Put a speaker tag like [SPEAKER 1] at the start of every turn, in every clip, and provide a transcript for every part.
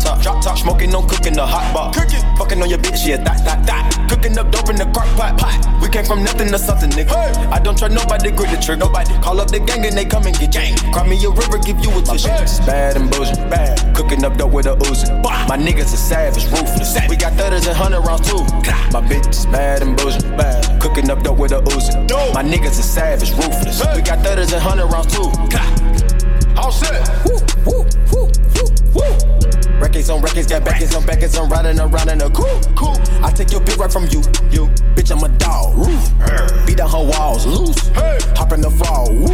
[SPEAKER 1] drop top, drop top. Smoking, no cooking, the hot pot. Cooking, fucking on your bitch, yeah, that, that, that. Cooking up dope in the crock pot, pot. We came from nothing to something, nigga. Hey. I don't trust nobody, grip the trigger. Nobody call up the gang and they come and get gang. Cry me a river, give you a tissue. Bad and bullshit, bad. Cooking up dope with a Uzi. My niggas are savage, ruthless. We got thudders and hundred rounds too. My bitch is bad and bullshit, bad. Cooking up dope with a Uzi. My niggas are savage, ruthless. We got thudders and hundred rounds too.
[SPEAKER 2] All set. Woo, woo,
[SPEAKER 1] woo, woo, woo. Records on records, got backers on backers, I'm riding around in a cool, cool. I take your bitch right from you, you. Bitch, I'm a dog, roof. Beat down her walls, loose. Hey. Hop in the fall, woo.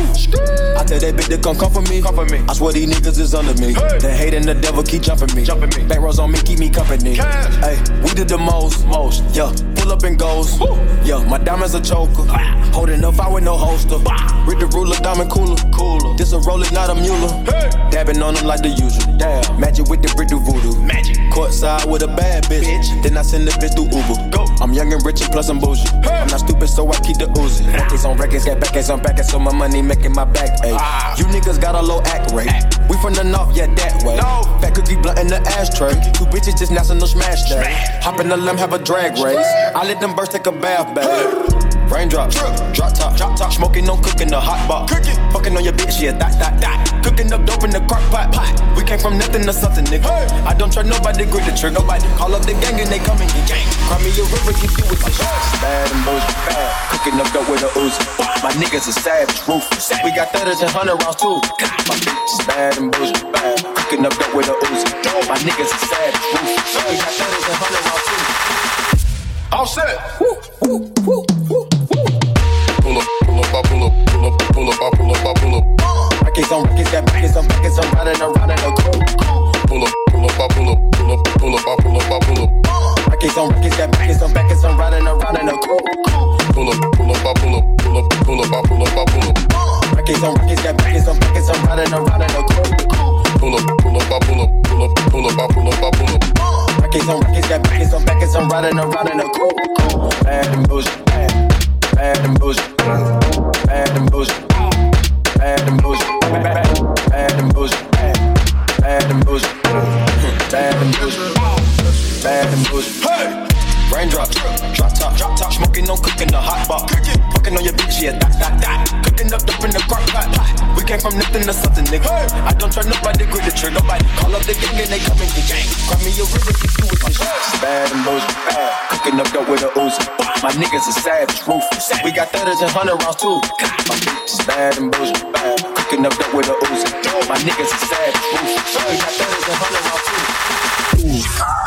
[SPEAKER 1] I tell that bitch to come come for me, come for me. I swear these niggas is under me. Hey. The hate and the devil keep jumping me, jumping me. Back rows on me, keep me company. Hey, we did the most, most, yeah. Pull up and goes, woo. yeah. My diamonds a choker, holding up, I with no holster. Read the ruler, diamond cooler, cooler. This a roller, not a mule. Hey. Dabbing on them like the usual, damn. Magic with the brick do voodoo. Magic. Courtside with a bad bitch. bitch. Then I send the bitch through Uber. Go. I'm young and rich and plus I'm bougie. Hey. I'm not stupid, so I keep the Uzi. Records on records, got backers on backers, so my money making my back ache. Ah. You niggas got a low act rate. Act. We from the north, yeah, that way. No. Fat cookie blunt in the ashtray. Two bitches just national smash day. Smash. Hop in the limb, have a drag race. I let them birds take a bath, babe. Raindrop, drop top, drop top. Smoking, no cooking, the hot pot. Cooking, fucking on your bitch, yeah, that, that, that. Cooking up dope in the crock pot, pot. We came from nothing to something, nigga. Hey. I don't trust nobody, grip the trigger. Nobody call up the gang and they come and get gang. Cry me a river, keep you with my Bad and bullshit, bad. Cooking up dope with a Uzi. My niggas are savage, ruthless. We got thudders and hundred rounds too. My bitch is bad and bullshit, bad. Cooking up dope with a Uzi. My niggas are savage, ruthless. We got thudders
[SPEAKER 2] All set.
[SPEAKER 1] Woo, woo, woo, woo
[SPEAKER 2] pull up, pull up, I pull up, pull up, pull up, I pull up, I pull up.
[SPEAKER 1] Records on records, got records on records, I'm riding around in a coupe.
[SPEAKER 2] Pull up, pull up, I pull up, pull up, pull up, I pull up, I pull up.
[SPEAKER 1] Records on records, got records on records, I'm riding around in a coupe.
[SPEAKER 2] Pull up, pull up, I pull up, pull up, pull up, I pull up, I pull up.
[SPEAKER 1] Records on records, got records on records, I'm riding around in a coupe.
[SPEAKER 2] Pull up, pull up, I pull up, pull up, pull up, I pull up, I pull up.
[SPEAKER 1] Records on records, got records on records, I'm riding around in a coupe. Bad and bullshit, bad bad and bullshit, bad and bullshit, bad and bullshit, bad and bullshit, bad and bullshit, bad and bullshit, bad and bullshit. Hey! Raindrop, drop top, drop top, smoking, no cooking, the hot pot. Fucking on your bitch, yeah, that, that, that. Cooking up up in the crock pot. We came from nothing to something, nigga. I don't trust nobody, grip the trigger, nobody. Call up the gang and they come and get gang. Grab me a river, keep you with my shit. Bad and bullshit, bad. Cooking up dope with a Uzi. My niggas are savage, ruthless. We got thudders and hundred rounds too. My bitch is bad and bullshit, bad. Cooking up dope with a Uzi. My niggas are savage, ruthless. We got thudders and hundred rounds too. Wait,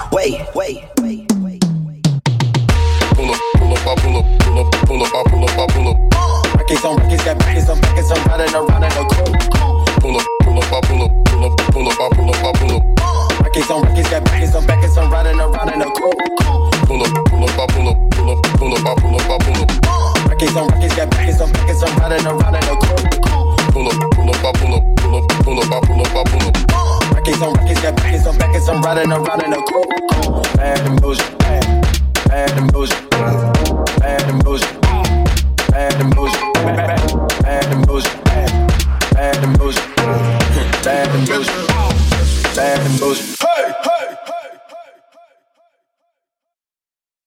[SPEAKER 1] records on records, got records on backers. I'm riding around in a coupe.
[SPEAKER 2] Pull up, pull up, I pull up, pull up, pull up, I pull up, I pull up.
[SPEAKER 1] Records on records, got records on backers. I'm riding around in a coupe.
[SPEAKER 2] Pull up, pull up, I pull up, pull up, pull up, I pull up, I pull up.
[SPEAKER 1] Records on records, got records on backers. I'm riding around in a coupe.
[SPEAKER 2] Bad and bullshit, bad, bad and bullshit, bad and bullshit, bad and
[SPEAKER 1] bullshit, bad and bullshit, bad and bullshit, bad and bullshit. bad and bullshit.